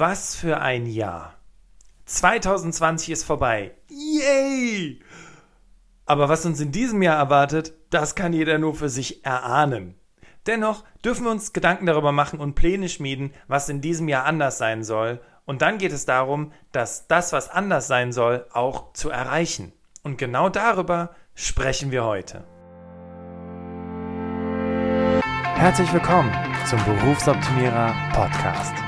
Was für ein Jahr. 2020 ist vorbei. Yay! Aber was uns in diesem Jahr erwartet, das kann jeder nur für sich erahnen. Dennoch dürfen wir uns Gedanken darüber machen und Pläne schmieden, was in diesem Jahr anders sein soll. Und dann geht es darum, dass das, was anders sein soll, auch zu erreichen. Und genau darüber sprechen wir heute. Herzlich willkommen zum Berufsoptimierer Podcast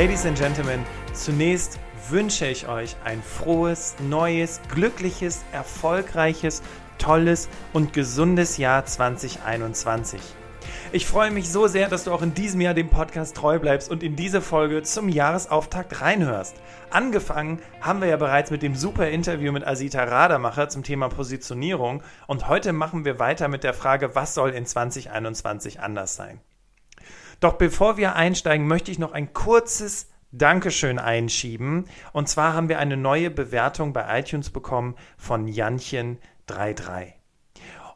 Ladies and Gentlemen, zunächst wünsche ich euch ein frohes, neues, glückliches, erfolgreiches, tolles und gesundes Jahr 2021. Ich freue mich so sehr, dass du auch in diesem Jahr dem Podcast treu bleibst und in diese Folge zum Jahresauftakt reinhörst. Angefangen haben wir ja bereits mit dem super Interview mit Asita Rademacher zum Thema Positionierung und heute machen wir weiter mit der Frage, was soll in 2021 anders sein? Doch bevor wir einsteigen, möchte ich noch ein kurzes Dankeschön einschieben. Und zwar haben wir eine neue Bewertung bei iTunes bekommen von Janchen33.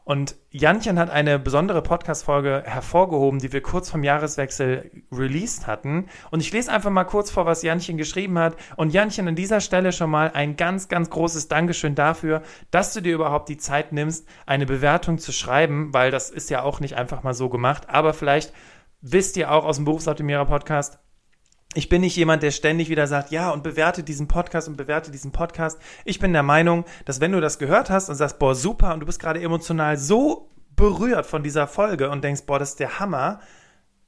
Und Janchen hat eine besondere Podcast-Folge hervorgehoben, die wir kurz vom Jahreswechsel released hatten. Und ich lese einfach mal kurz vor, was Janchen geschrieben hat. Und Janchen, an dieser Stelle schon mal ein ganz, ganz großes Dankeschön dafür, dass du dir überhaupt die Zeit nimmst, eine Bewertung zu schreiben, weil das ist ja auch nicht einfach mal so gemacht. Aber vielleicht wisst ihr auch aus dem Berufsoptimierer Podcast, ich bin nicht jemand, der ständig wieder sagt, ja, und bewerte diesen Podcast und bewerte diesen Podcast. Ich bin der Meinung, dass wenn du das gehört hast und sagst, boah, super, und du bist gerade emotional so berührt von dieser Folge und denkst, boah, das ist der Hammer,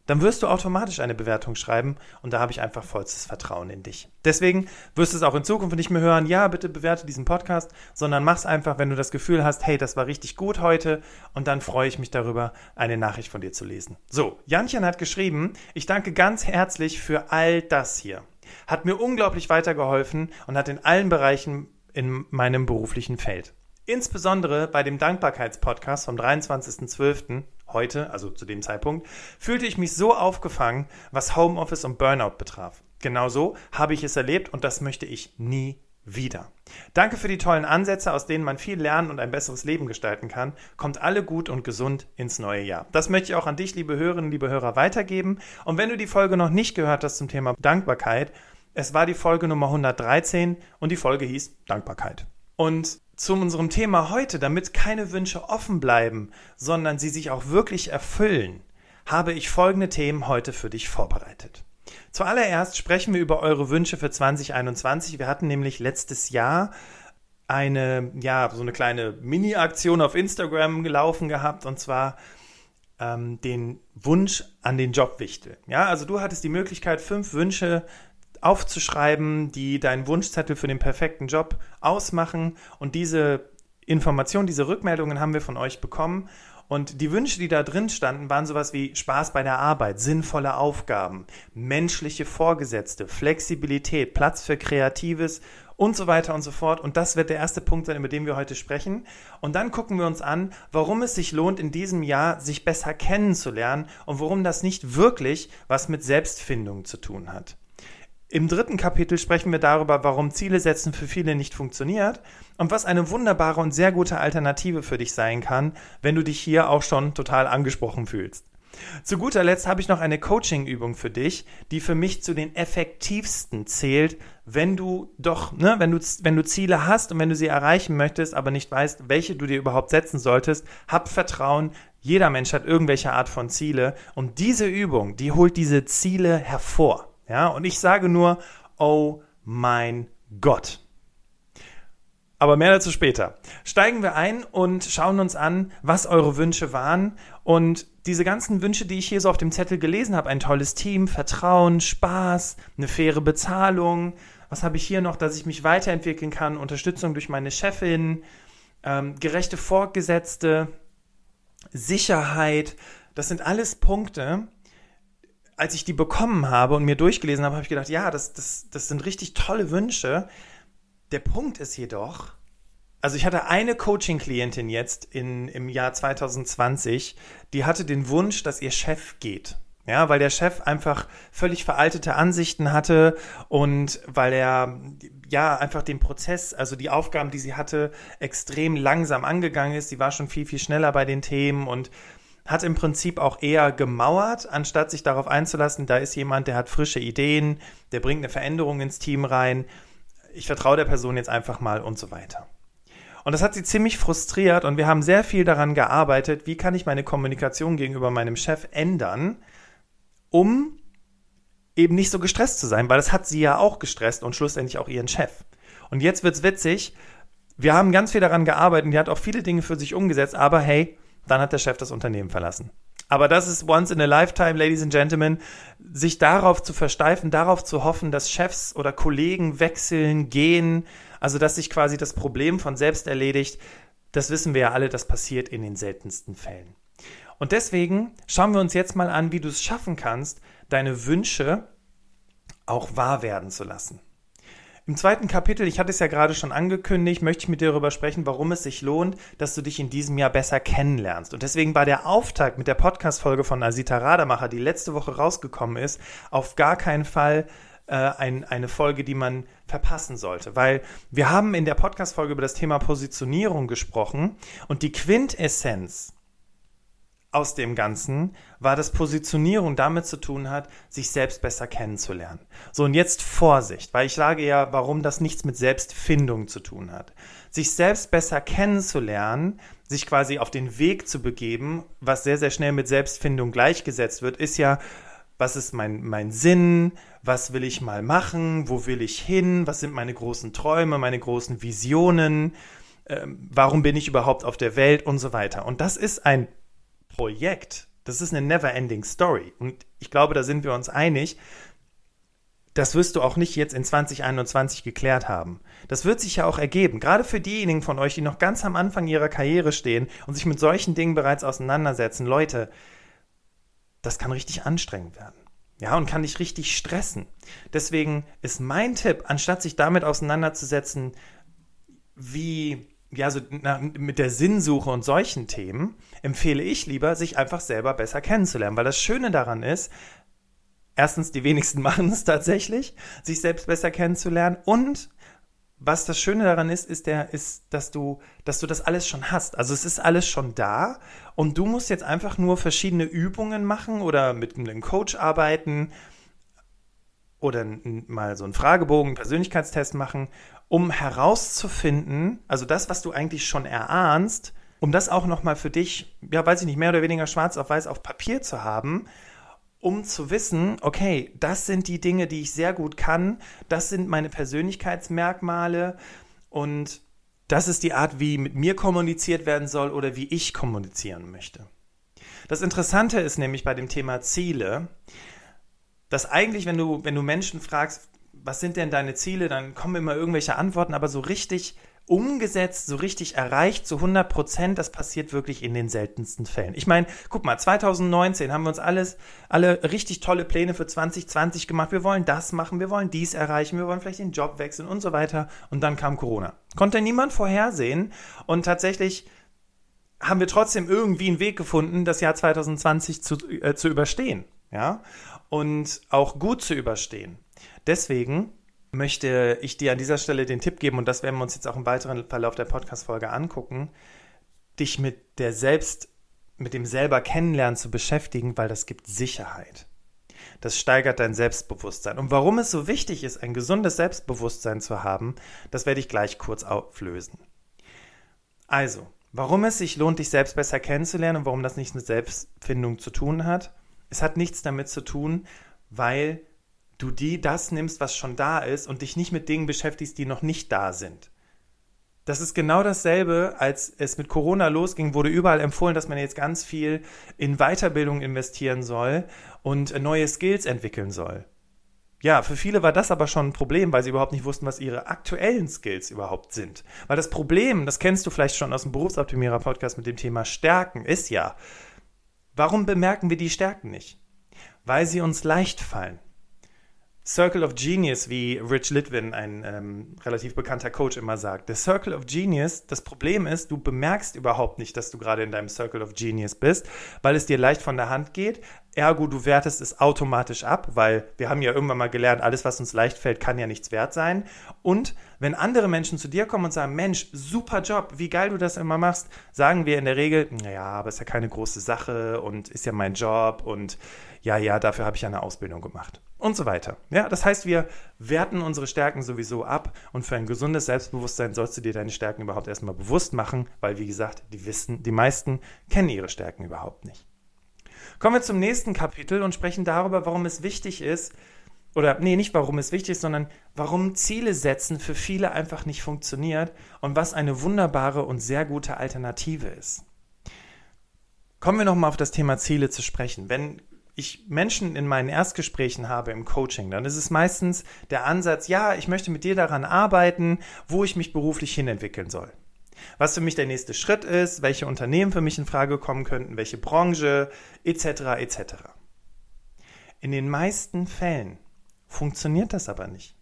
dann wirst du automatisch eine Bewertung schreiben und da habe ich einfach vollstes Vertrauen in dich. Deswegen wirst du es auch in Zukunft nicht mehr hören, ja, bitte bewerte diesen Podcast, sondern mach's einfach, wenn du das Gefühl hast, hey, das war richtig gut heute und dann freue ich mich darüber, eine Nachricht von dir zu lesen. So, Janchen hat geschrieben, ich danke ganz herzlich für all das hier. Hat mir unglaublich weitergeholfen und hat in allen Bereichen in meinem beruflichen Feld. Insbesondere bei dem Dankbarkeitspodcast vom 23.12 heute, also zu dem Zeitpunkt, fühlte ich mich so aufgefangen, was Homeoffice und Burnout betraf. Genauso habe ich es erlebt und das möchte ich nie wieder. Danke für die tollen Ansätze, aus denen man viel lernen und ein besseres Leben gestalten kann. Kommt alle gut und gesund ins neue Jahr. Das möchte ich auch an dich, liebe Hörerinnen, liebe Hörer, weitergeben. Und wenn du die Folge noch nicht gehört hast zum Thema Dankbarkeit, es war die Folge Nummer 113 und die Folge hieß Dankbarkeit. Und zu unserem Thema heute, damit keine Wünsche offen bleiben, sondern sie sich auch wirklich erfüllen, habe ich folgende Themen heute für dich vorbereitet. Zuallererst sprechen wir über eure Wünsche für 2021. Wir hatten nämlich letztes Jahr eine, ja, so eine kleine Mini-Aktion auf Instagram gelaufen gehabt und zwar ähm, den Wunsch an den Jobwichtel. Ja, also du hattest die Möglichkeit, fünf Wünsche aufzuschreiben, die deinen Wunschzettel für den perfekten Job ausmachen. Und diese Informationen, diese Rückmeldungen haben wir von euch bekommen. Und die Wünsche, die da drin standen, waren sowas wie Spaß bei der Arbeit, sinnvolle Aufgaben, menschliche Vorgesetzte, Flexibilität, Platz für Kreatives und so weiter und so fort. Und das wird der erste Punkt sein, über den wir heute sprechen. Und dann gucken wir uns an, warum es sich lohnt, in diesem Jahr sich besser kennenzulernen und warum das nicht wirklich was mit Selbstfindung zu tun hat. Im dritten Kapitel sprechen wir darüber, warum Ziele setzen für viele nicht funktioniert und was eine wunderbare und sehr gute Alternative für dich sein kann, wenn du dich hier auch schon total angesprochen fühlst. Zu guter Letzt habe ich noch eine Coaching-Übung für dich, die für mich zu den effektivsten zählt, wenn du doch, ne, wenn du, wenn du Ziele hast und wenn du sie erreichen möchtest, aber nicht weißt, welche du dir überhaupt setzen solltest, hab Vertrauen. Jeder Mensch hat irgendwelche Art von Ziele und diese Übung, die holt diese Ziele hervor. Ja, und ich sage nur, oh mein Gott. Aber mehr dazu später. Steigen wir ein und schauen uns an, was eure Wünsche waren. Und diese ganzen Wünsche, die ich hier so auf dem Zettel gelesen habe, ein tolles Team, Vertrauen, Spaß, eine faire Bezahlung. Was habe ich hier noch, dass ich mich weiterentwickeln kann? Unterstützung durch meine Chefin, ähm, gerechte Vorgesetzte, Sicherheit. Das sind alles Punkte, als ich die bekommen habe und mir durchgelesen habe, habe ich gedacht, ja, das, das, das sind richtig tolle Wünsche. Der Punkt ist jedoch, also ich hatte eine Coaching-Klientin jetzt in, im Jahr 2020, die hatte den Wunsch, dass ihr Chef geht. Ja, weil der Chef einfach völlig veraltete Ansichten hatte und weil er ja einfach den Prozess, also die Aufgaben, die sie hatte, extrem langsam angegangen ist. Sie war schon viel, viel schneller bei den Themen und hat im Prinzip auch eher gemauert, anstatt sich darauf einzulassen, da ist jemand, der hat frische Ideen, der bringt eine Veränderung ins Team rein. Ich vertraue der Person jetzt einfach mal und so weiter. Und das hat sie ziemlich frustriert und wir haben sehr viel daran gearbeitet, wie kann ich meine Kommunikation gegenüber meinem Chef ändern, um eben nicht so gestresst zu sein, weil das hat sie ja auch gestresst und schlussendlich auch ihren Chef. Und jetzt wird's witzig. Wir haben ganz viel daran gearbeitet und die hat auch viele Dinge für sich umgesetzt, aber hey, dann hat der Chef das Unternehmen verlassen. Aber das ist once in a lifetime, Ladies and Gentlemen, sich darauf zu versteifen, darauf zu hoffen, dass Chefs oder Kollegen wechseln, gehen, also dass sich quasi das Problem von selbst erledigt, das wissen wir ja alle, das passiert in den seltensten Fällen. Und deswegen schauen wir uns jetzt mal an, wie du es schaffen kannst, deine Wünsche auch wahr werden zu lassen. Im zweiten Kapitel, ich hatte es ja gerade schon angekündigt, möchte ich mit dir darüber sprechen, warum es sich lohnt, dass du dich in diesem Jahr besser kennenlernst. Und deswegen war der Auftakt mit der Podcast-Folge von Asita Rademacher, die letzte Woche rausgekommen ist, auf gar keinen Fall äh, ein, eine Folge, die man verpassen sollte. Weil wir haben in der Podcast-Folge über das Thema Positionierung gesprochen und die Quintessenz aus dem Ganzen war, dass Positionierung damit zu tun hat, sich selbst besser kennenzulernen. So, und jetzt Vorsicht, weil ich sage ja, warum das nichts mit Selbstfindung zu tun hat. Sich selbst besser kennenzulernen, sich quasi auf den Weg zu begeben, was sehr, sehr schnell mit Selbstfindung gleichgesetzt wird, ist ja, was ist mein, mein Sinn, was will ich mal machen, wo will ich hin, was sind meine großen Träume, meine großen Visionen, ähm, warum bin ich überhaupt auf der Welt und so weiter. Und das ist ein Projekt, das ist eine never-ending Story. Und ich glaube, da sind wir uns einig, das wirst du auch nicht jetzt in 2021 geklärt haben. Das wird sich ja auch ergeben. Gerade für diejenigen von euch, die noch ganz am Anfang ihrer Karriere stehen und sich mit solchen Dingen bereits auseinandersetzen. Leute, das kann richtig anstrengend werden. Ja, und kann dich richtig stressen. Deswegen ist mein Tipp, anstatt sich damit auseinanderzusetzen, wie ja, so na, mit der Sinnsuche und solchen Themen empfehle ich lieber, sich einfach selber besser kennenzulernen. Weil das Schöne daran ist, erstens, die wenigsten machen es tatsächlich, sich selbst besser kennenzulernen. Und was das Schöne daran ist, ist der, ist, dass du, dass du das alles schon hast. Also es ist alles schon da und du musst jetzt einfach nur verschiedene Übungen machen oder mit einem Coach arbeiten oder mal so einen Fragebogen, einen Persönlichkeitstest machen um herauszufinden, also das, was du eigentlich schon erahnst, um das auch nochmal für dich, ja, weiß ich nicht, mehr oder weniger schwarz auf weiß auf Papier zu haben, um zu wissen, okay, das sind die Dinge, die ich sehr gut kann, das sind meine Persönlichkeitsmerkmale und das ist die Art, wie mit mir kommuniziert werden soll oder wie ich kommunizieren möchte. Das Interessante ist nämlich bei dem Thema Ziele, dass eigentlich, wenn du, wenn du Menschen fragst, was sind denn deine Ziele? Dann kommen immer irgendwelche Antworten, aber so richtig umgesetzt, so richtig erreicht, zu 100 Prozent, das passiert wirklich in den seltensten Fällen. Ich meine, guck mal, 2019 haben wir uns alles, alle richtig tolle Pläne für 2020 gemacht. Wir wollen das machen, wir wollen dies erreichen, wir wollen vielleicht den Job wechseln und so weiter. Und dann kam Corona. Konnte niemand vorhersehen und tatsächlich haben wir trotzdem irgendwie einen Weg gefunden, das Jahr 2020 zu, äh, zu überstehen. Ja, und auch gut zu überstehen. Deswegen möchte ich dir an dieser Stelle den Tipp geben, und das werden wir uns jetzt auch im weiteren Verlauf der Podcast-Folge angucken, dich mit der Selbst, mit dem selber Kennenlernen zu beschäftigen, weil das gibt Sicherheit. Das steigert dein Selbstbewusstsein. Und warum es so wichtig ist, ein gesundes Selbstbewusstsein zu haben, das werde ich gleich kurz auflösen. Also, warum es sich lohnt, dich selbst besser kennenzulernen und warum das nichts mit Selbstfindung zu tun hat. Es hat nichts damit zu tun, weil du die das nimmst, was schon da ist und dich nicht mit Dingen beschäftigst, die noch nicht da sind. Das ist genau dasselbe, als es mit Corona losging, wurde überall empfohlen, dass man jetzt ganz viel in Weiterbildung investieren soll und neue Skills entwickeln soll. Ja, für viele war das aber schon ein Problem, weil sie überhaupt nicht wussten, was ihre aktuellen Skills überhaupt sind. Weil das Problem, das kennst du vielleicht schon aus dem Berufsoptimierer-Podcast mit dem Thema Stärken, ist ja, warum bemerken wir die Stärken nicht? weil sie uns leicht fallen. Circle of Genius, wie Rich Litvin, ein ähm, relativ bekannter Coach, immer sagt. Der Circle of Genius, das Problem ist, du bemerkst überhaupt nicht, dass du gerade in deinem Circle of Genius bist, weil es dir leicht von der Hand geht. Ergo, du wertest es automatisch ab, weil wir haben ja irgendwann mal gelernt, alles, was uns leicht fällt, kann ja nichts wert sein. Und wenn andere Menschen zu dir kommen und sagen, Mensch, super Job, wie geil du das immer machst, sagen wir in der Regel, naja, aber ist ja keine große Sache und ist ja mein Job und ja, ja, dafür habe ich ja eine Ausbildung gemacht und so weiter. Ja, das heißt, wir werten unsere Stärken sowieso ab und für ein gesundes Selbstbewusstsein sollst du dir deine Stärken überhaupt erstmal bewusst machen, weil wie gesagt, die wissen, die meisten kennen ihre Stärken überhaupt nicht. Kommen wir zum nächsten Kapitel und sprechen darüber, warum es wichtig ist, oder nee, nicht warum es wichtig ist, sondern warum Ziele setzen für viele einfach nicht funktioniert und was eine wunderbare und sehr gute Alternative ist. Kommen wir nochmal auf das Thema Ziele zu sprechen. Wenn ich Menschen in meinen Erstgesprächen habe im Coaching, dann ist es meistens der Ansatz, ja, ich möchte mit dir daran arbeiten, wo ich mich beruflich hinentwickeln soll. Was für mich der nächste Schritt ist, welche Unternehmen für mich in Frage kommen könnten, welche Branche, etc. etc. In den meisten Fällen funktioniert das aber nicht.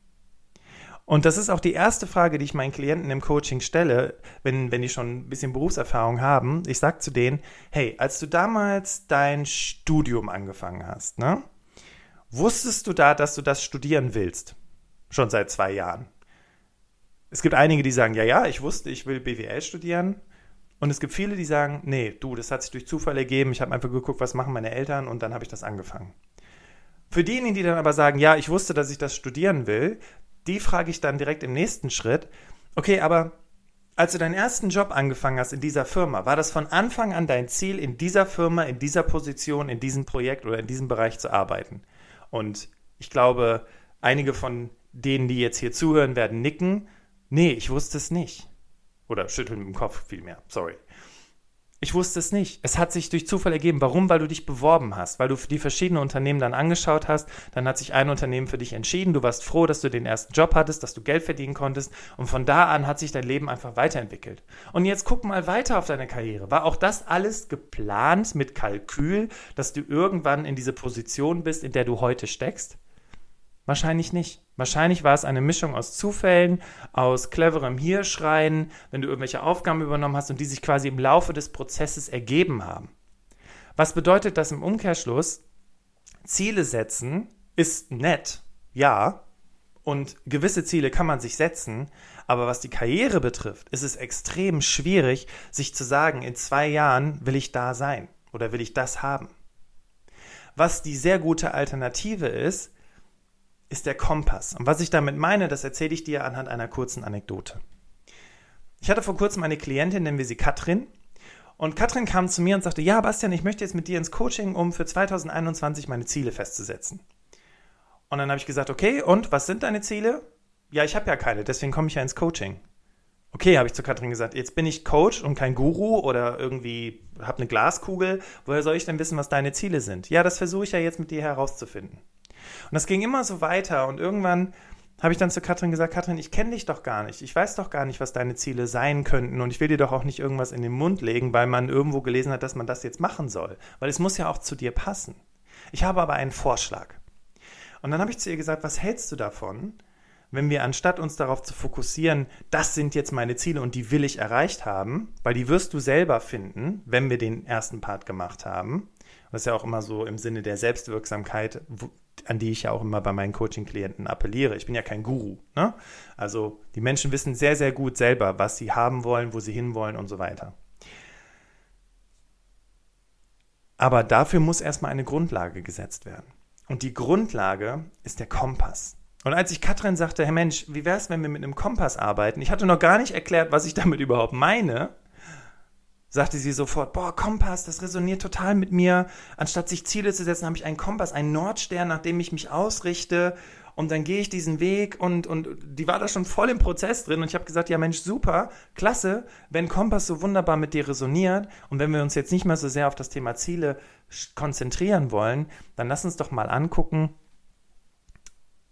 Und das ist auch die erste Frage, die ich meinen Klienten im Coaching stelle, wenn, wenn die schon ein bisschen Berufserfahrung haben. Ich sage zu denen, hey, als du damals dein Studium angefangen hast, ne, wusstest du da, dass du das studieren willst? Schon seit zwei Jahren. Es gibt einige, die sagen, ja, ja, ich wusste, ich will BWL studieren. Und es gibt viele, die sagen, nee, du, das hat sich durch Zufall ergeben. Ich habe einfach geguckt, was machen meine Eltern und dann habe ich das angefangen. Für diejenigen, die dann aber sagen, ja, ich wusste, dass ich das studieren will, die frage ich dann direkt im nächsten Schritt, okay, aber als du deinen ersten Job angefangen hast in dieser Firma, war das von Anfang an dein Ziel, in dieser Firma, in dieser Position, in diesem Projekt oder in diesem Bereich zu arbeiten? Und ich glaube, einige von denen, die jetzt hier zuhören, werden nicken. Nee, ich wusste es nicht. Oder schütteln mit dem Kopf vielmehr. Sorry. Ich wusste es nicht. Es hat sich durch Zufall ergeben. Warum? Weil du dich beworben hast, weil du die verschiedenen Unternehmen dann angeschaut hast. Dann hat sich ein Unternehmen für dich entschieden. Du warst froh, dass du den ersten Job hattest, dass du Geld verdienen konntest. Und von da an hat sich dein Leben einfach weiterentwickelt. Und jetzt guck mal weiter auf deine Karriere. War auch das alles geplant mit Kalkül, dass du irgendwann in diese Position bist, in der du heute steckst? Wahrscheinlich nicht. Wahrscheinlich war es eine Mischung aus Zufällen, aus cleverem Hirschreien, wenn du irgendwelche Aufgaben übernommen hast und die sich quasi im Laufe des Prozesses ergeben haben. Was bedeutet das im Umkehrschluss? Ziele setzen ist nett, ja, und gewisse Ziele kann man sich setzen, aber was die Karriere betrifft, ist es extrem schwierig, sich zu sagen, in zwei Jahren will ich da sein oder will ich das haben. Was die sehr gute Alternative ist, ist der Kompass. Und was ich damit meine, das erzähle ich dir anhand einer kurzen Anekdote. Ich hatte vor kurzem eine Klientin, nennen wir sie Katrin. Und Katrin kam zu mir und sagte, ja, Bastian, ich möchte jetzt mit dir ins Coaching, um für 2021 meine Ziele festzusetzen. Und dann habe ich gesagt, okay, und was sind deine Ziele? Ja, ich habe ja keine, deswegen komme ich ja ins Coaching. Okay, habe ich zu Katrin gesagt, jetzt bin ich Coach und kein Guru oder irgendwie habe eine Glaskugel. Woher soll ich denn wissen, was deine Ziele sind? Ja, das versuche ich ja jetzt mit dir herauszufinden. Und das ging immer so weiter und irgendwann habe ich dann zu Katrin gesagt, Katrin, ich kenne dich doch gar nicht. Ich weiß doch gar nicht, was deine Ziele sein könnten und ich will dir doch auch nicht irgendwas in den Mund legen, weil man irgendwo gelesen hat, dass man das jetzt machen soll. Weil es muss ja auch zu dir passen. Ich habe aber einen Vorschlag. Und dann habe ich zu ihr gesagt, was hältst du davon, wenn wir anstatt uns darauf zu fokussieren, das sind jetzt meine Ziele und die will ich erreicht haben, weil die wirst du selber finden, wenn wir den ersten Part gemacht haben. das ist ja auch immer so im Sinne der Selbstwirksamkeit, an die ich ja auch immer bei meinen Coaching-Klienten appelliere. Ich bin ja kein Guru. Ne? Also die Menschen wissen sehr, sehr gut selber, was sie haben wollen, wo sie hinwollen und so weiter. Aber dafür muss erstmal eine Grundlage gesetzt werden. Und die Grundlage ist der Kompass. Und als ich Katrin sagte, Herr Mensch, wie wäre es, wenn wir mit einem Kompass arbeiten? Ich hatte noch gar nicht erklärt, was ich damit überhaupt meine sagte sie sofort, boah, Kompass, das resoniert total mit mir. Anstatt sich Ziele zu setzen, habe ich einen Kompass, einen Nordstern, nach dem ich mich ausrichte. Und dann gehe ich diesen Weg und, und die war da schon voll im Prozess drin. Und ich habe gesagt, ja Mensch, super, klasse, wenn Kompass so wunderbar mit dir resoniert und wenn wir uns jetzt nicht mehr so sehr auf das Thema Ziele konzentrieren wollen, dann lass uns doch mal angucken,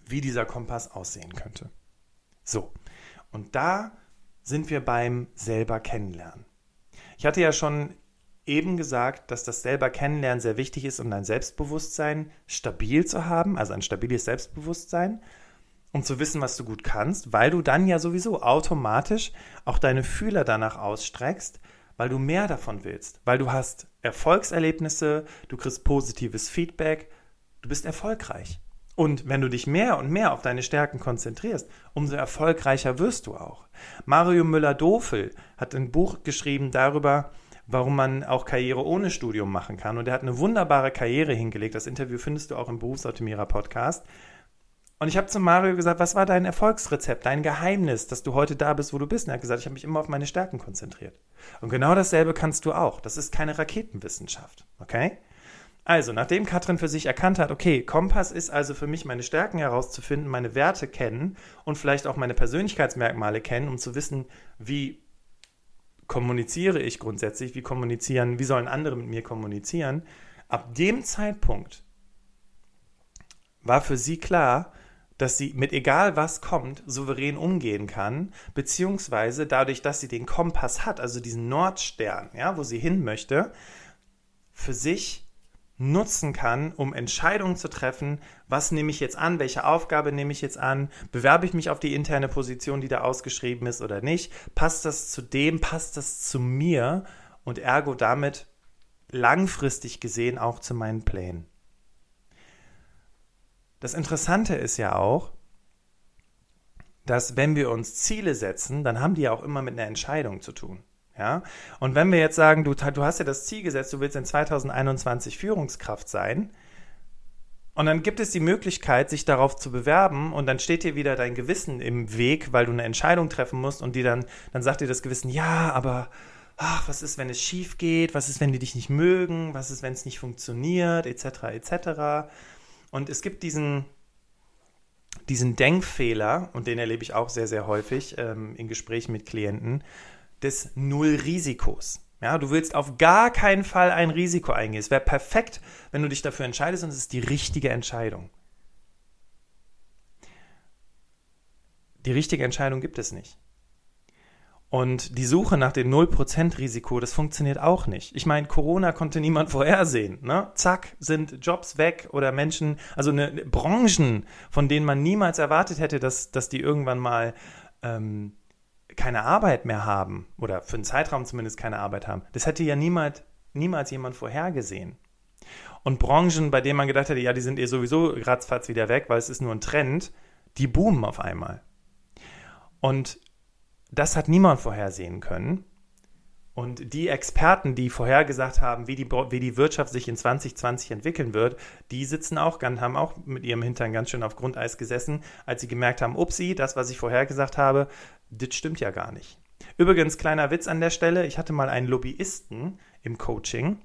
wie dieser Kompass aussehen könnte. So, und da sind wir beim selber kennenlernen. Ich hatte ja schon eben gesagt, dass das selber Kennenlernen sehr wichtig ist, um dein Selbstbewusstsein stabil zu haben, also ein stabiles Selbstbewusstsein, um zu wissen, was du gut kannst, weil du dann ja sowieso automatisch auch deine Fühler danach ausstreckst, weil du mehr davon willst, weil du hast Erfolgserlebnisse, du kriegst positives Feedback, du bist erfolgreich. Und wenn du dich mehr und mehr auf deine Stärken konzentrierst, umso erfolgreicher wirst du auch. Mario Müller-Dofel hat ein Buch geschrieben darüber, warum man auch Karriere ohne Studium machen kann. Und er hat eine wunderbare Karriere hingelegt. Das Interview findest du auch im Berufsoptimierer Podcast. Und ich habe zu Mario gesagt, was war dein Erfolgsrezept, dein Geheimnis, dass du heute da bist, wo du bist? Und er hat gesagt, ich habe mich immer auf meine Stärken konzentriert. Und genau dasselbe kannst du auch. Das ist keine Raketenwissenschaft. Okay? Also, nachdem Katrin für sich erkannt hat, okay, Kompass ist also für mich meine Stärken herauszufinden, meine Werte kennen und vielleicht auch meine Persönlichkeitsmerkmale kennen, um zu wissen, wie kommuniziere ich grundsätzlich, wie kommunizieren, wie sollen andere mit mir kommunizieren. Ab dem Zeitpunkt war für sie klar, dass sie mit egal was kommt, souverän umgehen kann, beziehungsweise dadurch, dass sie den Kompass hat, also diesen Nordstern, ja, wo sie hin möchte, für sich nutzen kann, um Entscheidungen zu treffen, was nehme ich jetzt an, welche Aufgabe nehme ich jetzt an, bewerbe ich mich auf die interne Position, die da ausgeschrieben ist oder nicht, passt das zu dem, passt das zu mir? Und ergo damit langfristig gesehen auch zu meinen Plänen. Das Interessante ist ja auch, dass wenn wir uns Ziele setzen, dann haben die ja auch immer mit einer Entscheidung zu tun. Ja? Und wenn wir jetzt sagen, du, du hast ja das Ziel gesetzt, du willst in 2021 Führungskraft sein, und dann gibt es die Möglichkeit, sich darauf zu bewerben und dann steht dir wieder dein Gewissen im Weg, weil du eine Entscheidung treffen musst und die dann, dann sagt dir das Gewissen, ja, aber ach, was ist, wenn es schief geht? Was ist, wenn die dich nicht mögen? Was ist, wenn es nicht funktioniert? Etc. etc. Und es gibt diesen, diesen Denkfehler, und den erlebe ich auch sehr, sehr häufig ähm, in Gesprächen mit Klienten, des Null-Risikos. Ja, du willst auf gar keinen Fall ein Risiko eingehen. Es wäre perfekt, wenn du dich dafür entscheidest und es ist die richtige Entscheidung. Die richtige Entscheidung gibt es nicht. Und die Suche nach dem 0% Risiko, das funktioniert auch nicht. Ich meine, Corona konnte niemand vorhersehen. Ne? Zack, sind Jobs weg oder Menschen, also eine, Branchen, von denen man niemals erwartet hätte, dass, dass die irgendwann mal ähm, keine Arbeit mehr haben oder für einen Zeitraum zumindest keine Arbeit haben, das hätte ja niemals, niemals jemand vorhergesehen. Und Branchen, bei denen man gedacht hätte, ja, die sind eh sowieso ratzfatz wieder weg, weil es ist nur ein Trend, die boomen auf einmal. Und das hat niemand vorhersehen können. Und die Experten, die vorhergesagt haben, wie die, wie die Wirtschaft sich in 2020 entwickeln wird, die sitzen auch, haben auch mit ihrem Hintern ganz schön auf Grundeis gesessen, als sie gemerkt haben, upsi, das, was ich vorhergesagt habe, das stimmt ja gar nicht. Übrigens, kleiner Witz an der Stelle, ich hatte mal einen Lobbyisten im Coaching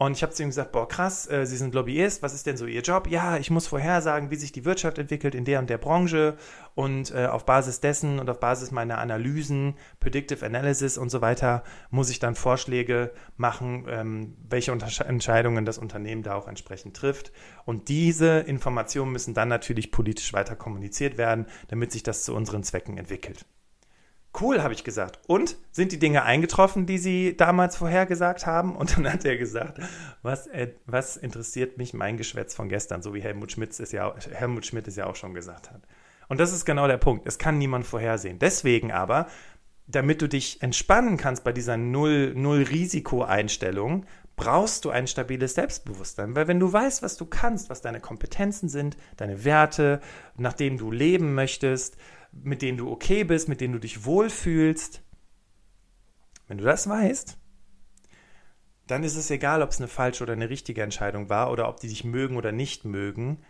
und ich habe zu ihm gesagt, boah, krass, äh, Sie sind Lobbyist, was ist denn so Ihr Job? Ja, ich muss vorhersagen, wie sich die Wirtschaft entwickelt in der und der Branche und äh, auf Basis dessen und auf Basis meiner Analysen, Predictive Analysis und so weiter, muss ich dann Vorschläge machen, ähm, welche Entscheidungen das Unternehmen da auch entsprechend trifft. Und diese Informationen müssen dann natürlich politisch weiter kommuniziert werden, damit sich das zu unseren Zwecken entwickelt. Cool, habe ich gesagt. Und sind die Dinge eingetroffen, die Sie damals vorhergesagt haben? Und dann hat er gesagt, was, äh, was interessiert mich mein Geschwätz von gestern, so wie Helmut Schmidt es ja, Helmut Schmidt es ja auch schon gesagt hat. Und das ist genau der Punkt. Es kann niemand vorhersehen. Deswegen aber, damit du dich entspannen kannst bei dieser Null-Risiko-Einstellung, brauchst du ein stabiles Selbstbewusstsein. Weil wenn du weißt, was du kannst, was deine Kompetenzen sind, deine Werte, nach denen du leben möchtest, mit denen du okay bist, mit denen du dich wohlfühlst. Wenn du das weißt, dann ist es egal, ob es eine falsche oder eine richtige Entscheidung war oder ob die dich mögen oder nicht mögen,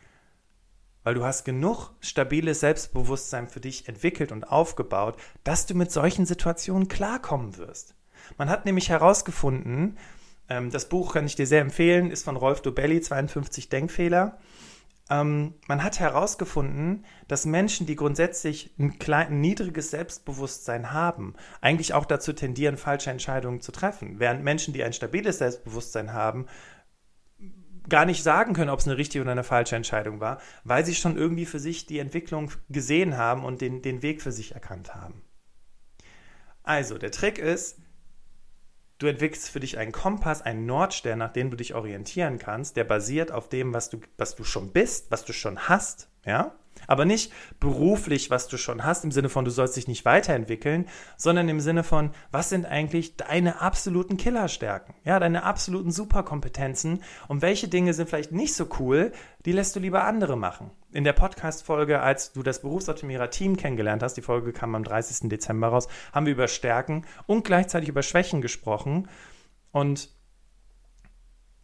weil du hast genug stabiles Selbstbewusstsein für dich entwickelt und aufgebaut, dass du mit solchen Situationen klarkommen wirst. Man hat nämlich herausgefunden, ähm, das Buch kann ich dir sehr empfehlen, ist von Rolf Dobelli, 52 Denkfehler ähm, man hat herausgefunden, dass Menschen, die grundsätzlich ein, klein, ein niedriges Selbstbewusstsein haben, eigentlich auch dazu tendieren, falsche Entscheidungen zu treffen. Während Menschen, die ein stabiles Selbstbewusstsein haben, gar nicht sagen können, ob es eine richtige oder eine falsche Entscheidung war, weil sie schon irgendwie für sich die Entwicklung gesehen haben und den, den Weg für sich erkannt haben. Also, der Trick ist, Du entwickelst für dich einen Kompass, einen Nordstern, nach dem du dich orientieren kannst, der basiert auf dem, was du, was du schon bist, was du schon hast, ja? Aber nicht beruflich, was du schon hast, im Sinne von, du sollst dich nicht weiterentwickeln, sondern im Sinne von, was sind eigentlich deine absoluten Killerstärken? Ja, deine absoluten Superkompetenzen und welche Dinge sind vielleicht nicht so cool, die lässt du lieber andere machen. In der Podcast-Folge, als du das Berufsoptimierer-Team kennengelernt hast, die Folge kam am 30. Dezember raus, haben wir über Stärken und gleichzeitig über Schwächen gesprochen. Und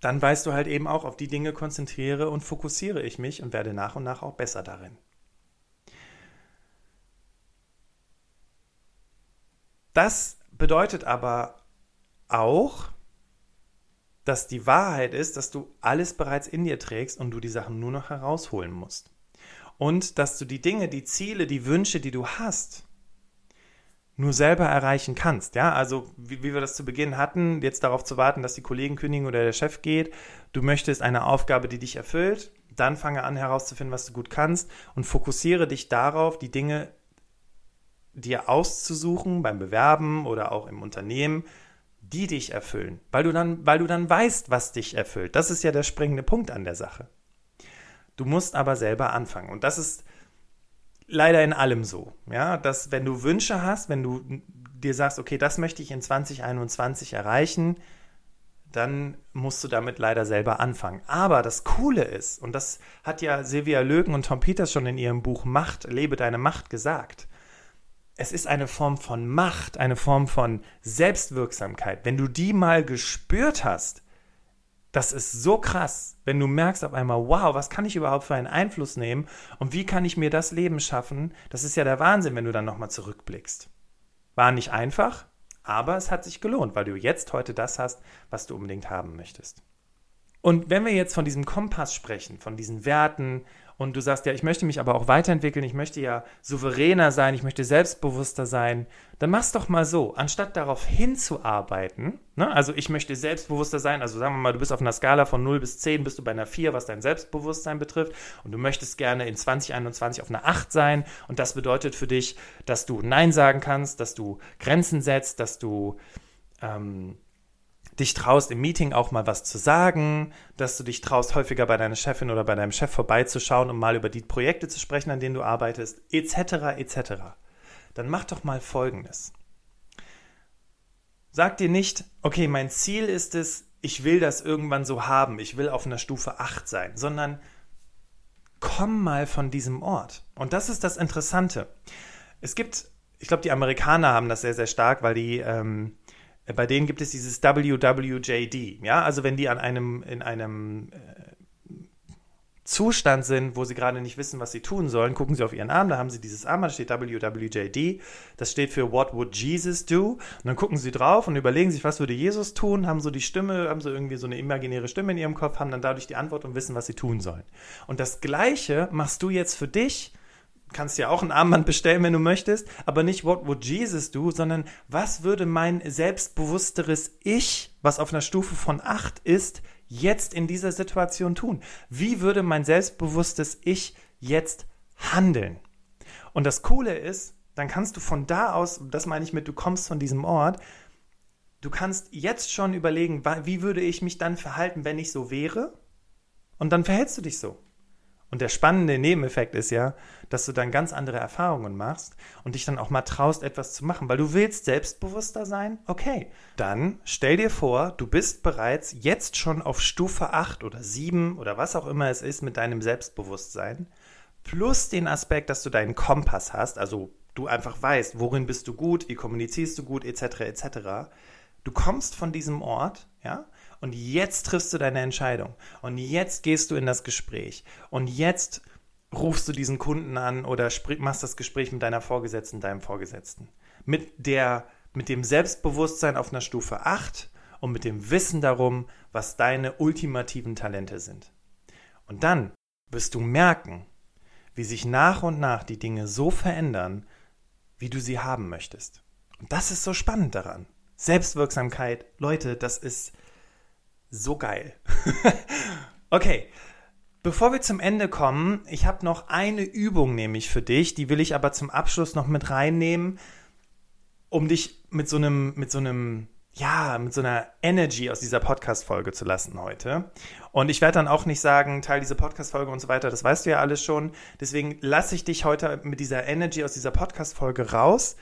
dann weißt du halt eben auch, auf die Dinge konzentriere und fokussiere ich mich und werde nach und nach auch besser darin. Das bedeutet aber auch, dass die Wahrheit ist, dass du alles bereits in dir trägst und du die Sachen nur noch herausholen musst. Und dass du die Dinge, die Ziele, die Wünsche, die du hast, nur selber erreichen kannst. Ja, also wie, wie, wir das zu Beginn hatten, jetzt darauf zu warten, dass die Kollegen kündigen oder der Chef geht. Du möchtest eine Aufgabe, die dich erfüllt. Dann fange an herauszufinden, was du gut kannst und fokussiere dich darauf, die Dinge dir auszusuchen beim Bewerben oder auch im Unternehmen, die dich erfüllen, weil du dann, weil du dann weißt, was dich erfüllt. Das ist ja der springende Punkt an der Sache. Du musst aber selber anfangen und das ist leider in allem so, ja, dass wenn du Wünsche hast, wenn du dir sagst, okay, das möchte ich in 2021 erreichen, dann musst du damit leider selber anfangen. Aber das Coole ist, und das hat ja Silvia Lögen und Tom Peters schon in ihrem Buch Macht, lebe deine Macht gesagt, es ist eine Form von Macht, eine Form von Selbstwirksamkeit. Wenn du die mal gespürt hast, das ist so krass, wenn du merkst auf einmal, wow, was kann ich überhaupt für einen Einfluss nehmen und wie kann ich mir das Leben schaffen? Das ist ja der Wahnsinn, wenn du dann nochmal zurückblickst. War nicht einfach, aber es hat sich gelohnt, weil du jetzt heute das hast, was du unbedingt haben möchtest. Und wenn wir jetzt von diesem Kompass sprechen, von diesen Werten, und du sagst, ja, ich möchte mich aber auch weiterentwickeln, ich möchte ja souveräner sein, ich möchte selbstbewusster sein, dann mach's doch mal so, anstatt darauf hinzuarbeiten, ne, also ich möchte selbstbewusster sein, also sagen wir mal, du bist auf einer Skala von 0 bis 10, bist du bei einer 4, was dein Selbstbewusstsein betrifft und du möchtest gerne in 2021 auf einer 8 sein und das bedeutet für dich, dass du Nein sagen kannst, dass du Grenzen setzt, dass du ähm, dich traust, im Meeting auch mal was zu sagen, dass du dich traust, häufiger bei deiner Chefin oder bei deinem Chef vorbeizuschauen, um mal über die Projekte zu sprechen, an denen du arbeitest, etc., etc. Dann mach doch mal Folgendes. Sag dir nicht, okay, mein Ziel ist es, ich will das irgendwann so haben, ich will auf einer Stufe 8 sein, sondern komm mal von diesem Ort. Und das ist das Interessante. Es gibt, ich glaube, die Amerikaner haben das sehr, sehr stark, weil die ähm, bei denen gibt es dieses WWJD. Ja, also wenn die an einem, in einem äh, Zustand sind, wo sie gerade nicht wissen, was sie tun sollen, gucken sie auf ihren Arm, da haben sie dieses Arm, da steht WWJD, das steht für What would Jesus do? Und dann gucken sie drauf und überlegen sich, was würde Jesus tun, haben so die Stimme, haben so irgendwie so eine imaginäre Stimme in ihrem Kopf, haben dann dadurch die Antwort und wissen, was sie tun sollen. Und das Gleiche machst du jetzt für dich, kannst ja auch ein Armband bestellen, wenn du möchtest, aber nicht What would Jesus do, sondern was würde mein selbstbewussteres Ich, was auf einer Stufe von 8 ist, jetzt in dieser Situation tun? Wie würde mein selbstbewusstes Ich jetzt handeln? Und das Coole ist, dann kannst du von da aus, das meine ich mit, du kommst von diesem Ort, du kannst jetzt schon überlegen, wie würde ich mich dann verhalten, wenn ich so wäre? Und dann verhältst du dich so. Und der spannende Nebeneffekt ist ja, dass du dann ganz andere Erfahrungen machst und dich dann auch mal traust, etwas zu machen, weil du willst selbstbewusster sein. Okay, dann stell dir vor, du bist bereits jetzt schon auf Stufe 8 oder 7 oder was auch immer es ist mit deinem Selbstbewusstsein, plus den Aspekt, dass du deinen Kompass hast, also du einfach weißt, worin bist du gut, wie kommunizierst du gut, etc., etc. Du kommst von diesem Ort, ja, und jetzt triffst du deine Entscheidung. Und jetzt gehst du in das Gespräch. Und jetzt rufst du diesen Kunden an oder machst das Gespräch mit deiner Vorgesetzten, deinem Vorgesetzten. Mit, der, mit dem Selbstbewusstsein auf einer Stufe 8 und mit dem Wissen darum, was deine ultimativen Talente sind. Und dann wirst du merken, wie sich nach und nach die Dinge so verändern, wie du sie haben möchtest. Und das ist so spannend daran. Selbstwirksamkeit, Leute, das ist so geil. okay. Bevor wir zum Ende kommen, ich habe noch eine Übung nämlich für dich, die will ich aber zum Abschluss noch mit reinnehmen, um dich mit so einem, mit so einem ja, mit so einer Energy aus dieser Podcast-Folge zu lassen heute. Und ich werde dann auch nicht sagen, teil diese Podcast-Folge und so weiter, das weißt du ja alles schon. Deswegen lasse ich dich heute mit dieser Energy aus dieser Podcast-Folge raus.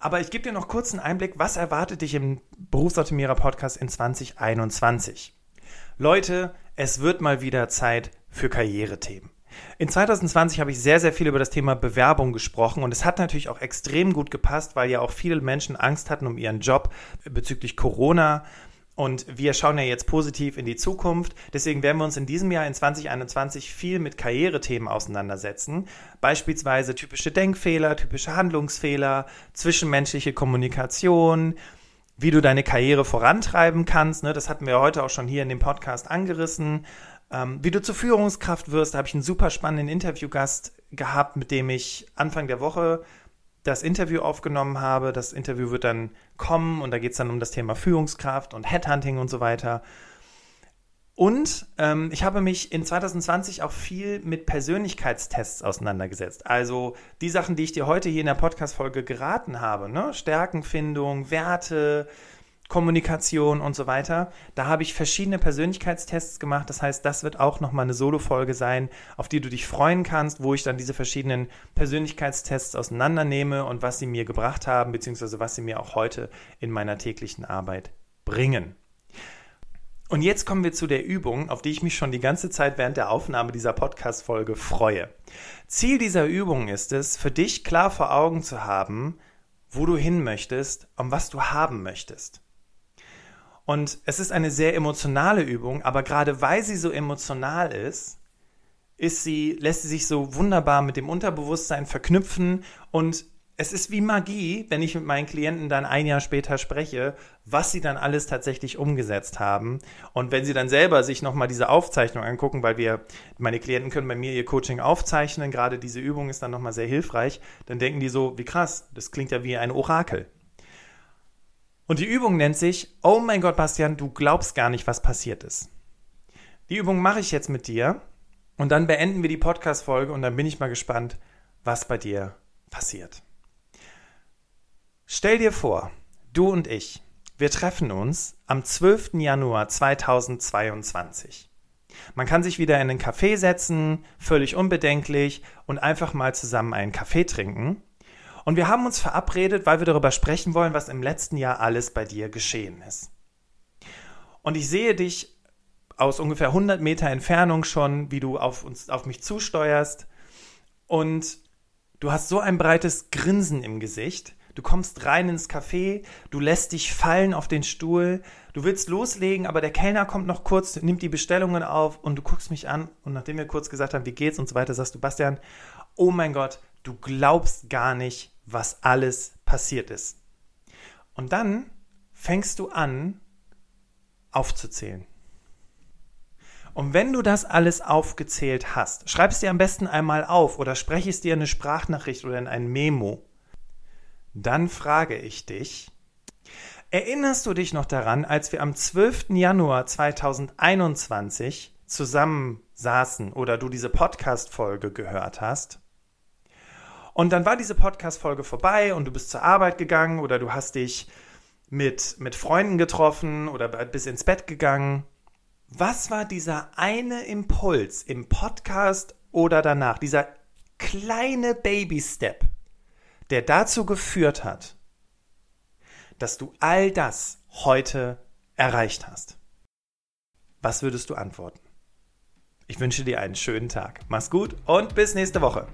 Aber ich gebe dir noch kurz einen Einblick, was erwartet dich im Berufsoptimierer Podcast in 2021. Leute, es wird mal wieder Zeit für Karrierethemen. In 2020 habe ich sehr, sehr viel über das Thema Bewerbung gesprochen und es hat natürlich auch extrem gut gepasst, weil ja auch viele Menschen Angst hatten um ihren Job bezüglich Corona. Und wir schauen ja jetzt positiv in die Zukunft. Deswegen werden wir uns in diesem Jahr in 2021 viel mit Karrierethemen auseinandersetzen. Beispielsweise typische Denkfehler, typische Handlungsfehler, zwischenmenschliche Kommunikation, wie du deine Karriere vorantreiben kannst. Ne? Das hatten wir heute auch schon hier in dem Podcast angerissen. Ähm, wie du zur Führungskraft wirst, da habe ich einen super spannenden Interviewgast gehabt, mit dem ich Anfang der Woche das Interview aufgenommen habe. Das Interview wird dann kommen und da geht es dann um das Thema Führungskraft und Headhunting und so weiter. Und ähm, ich habe mich in 2020 auch viel mit Persönlichkeitstests auseinandergesetzt. Also die Sachen, die ich dir heute hier in der Podcast-Folge geraten habe, ne? Stärkenfindung, Werte, Kommunikation und so weiter. Da habe ich verschiedene Persönlichkeitstests gemacht. Das heißt, das wird auch nochmal eine Solo-Folge sein, auf die du dich freuen kannst, wo ich dann diese verschiedenen Persönlichkeitstests auseinandernehme und was sie mir gebracht haben, beziehungsweise was sie mir auch heute in meiner täglichen Arbeit bringen. Und jetzt kommen wir zu der Übung, auf die ich mich schon die ganze Zeit während der Aufnahme dieser Podcast-Folge freue. Ziel dieser Übung ist es, für dich klar vor Augen zu haben, wo du hin möchtest und was du haben möchtest. Und es ist eine sehr emotionale Übung, aber gerade weil sie so emotional ist, ist sie, lässt sie sich so wunderbar mit dem Unterbewusstsein verknüpfen und es ist wie Magie, wenn ich mit meinen Klienten dann ein Jahr später spreche, was sie dann alles tatsächlich umgesetzt haben. Und wenn sie dann selber sich nochmal diese Aufzeichnung angucken, weil wir, meine Klienten können bei mir ihr Coaching aufzeichnen, gerade diese Übung ist dann nochmal sehr hilfreich, dann denken die so, wie krass, das klingt ja wie ein Orakel. Und die Übung nennt sich, oh mein Gott, Bastian, du glaubst gar nicht, was passiert ist. Die Übung mache ich jetzt mit dir und dann beenden wir die Podcast-Folge und dann bin ich mal gespannt, was bei dir passiert. Stell dir vor, du und ich, wir treffen uns am 12. Januar 2022. Man kann sich wieder in einen Café setzen, völlig unbedenklich und einfach mal zusammen einen Kaffee trinken. Und wir haben uns verabredet, weil wir darüber sprechen wollen, was im letzten Jahr alles bei dir geschehen ist. Und ich sehe dich aus ungefähr 100 Meter Entfernung schon, wie du auf, uns, auf mich zusteuerst. Und du hast so ein breites Grinsen im Gesicht. Du kommst rein ins Café, du lässt dich fallen auf den Stuhl, du willst loslegen, aber der Kellner kommt noch kurz, nimmt die Bestellungen auf und du guckst mich an und nachdem wir kurz gesagt haben, wie geht's und so weiter, sagst du, Bastian, oh mein Gott, du glaubst gar nicht, was alles passiert ist. Und dann fängst du an, aufzuzählen. Und wenn du das alles aufgezählt hast, schreib es dir am besten einmal auf oder spreche es dir in eine Sprachnachricht oder in ein Memo. Dann frage ich dich, erinnerst du dich noch daran, als wir am 12. Januar 2021 zusammen saßen oder du diese Podcast-Folge gehört hast? Und dann war diese Podcast-Folge vorbei und du bist zur Arbeit gegangen oder du hast dich mit, mit Freunden getroffen oder bist ins Bett gegangen. Was war dieser eine Impuls im Podcast oder danach, dieser kleine Baby-Step, der dazu geführt hat, dass du all das heute erreicht hast? Was würdest du antworten? Ich wünsche dir einen schönen Tag. Mach's gut und bis nächste Woche.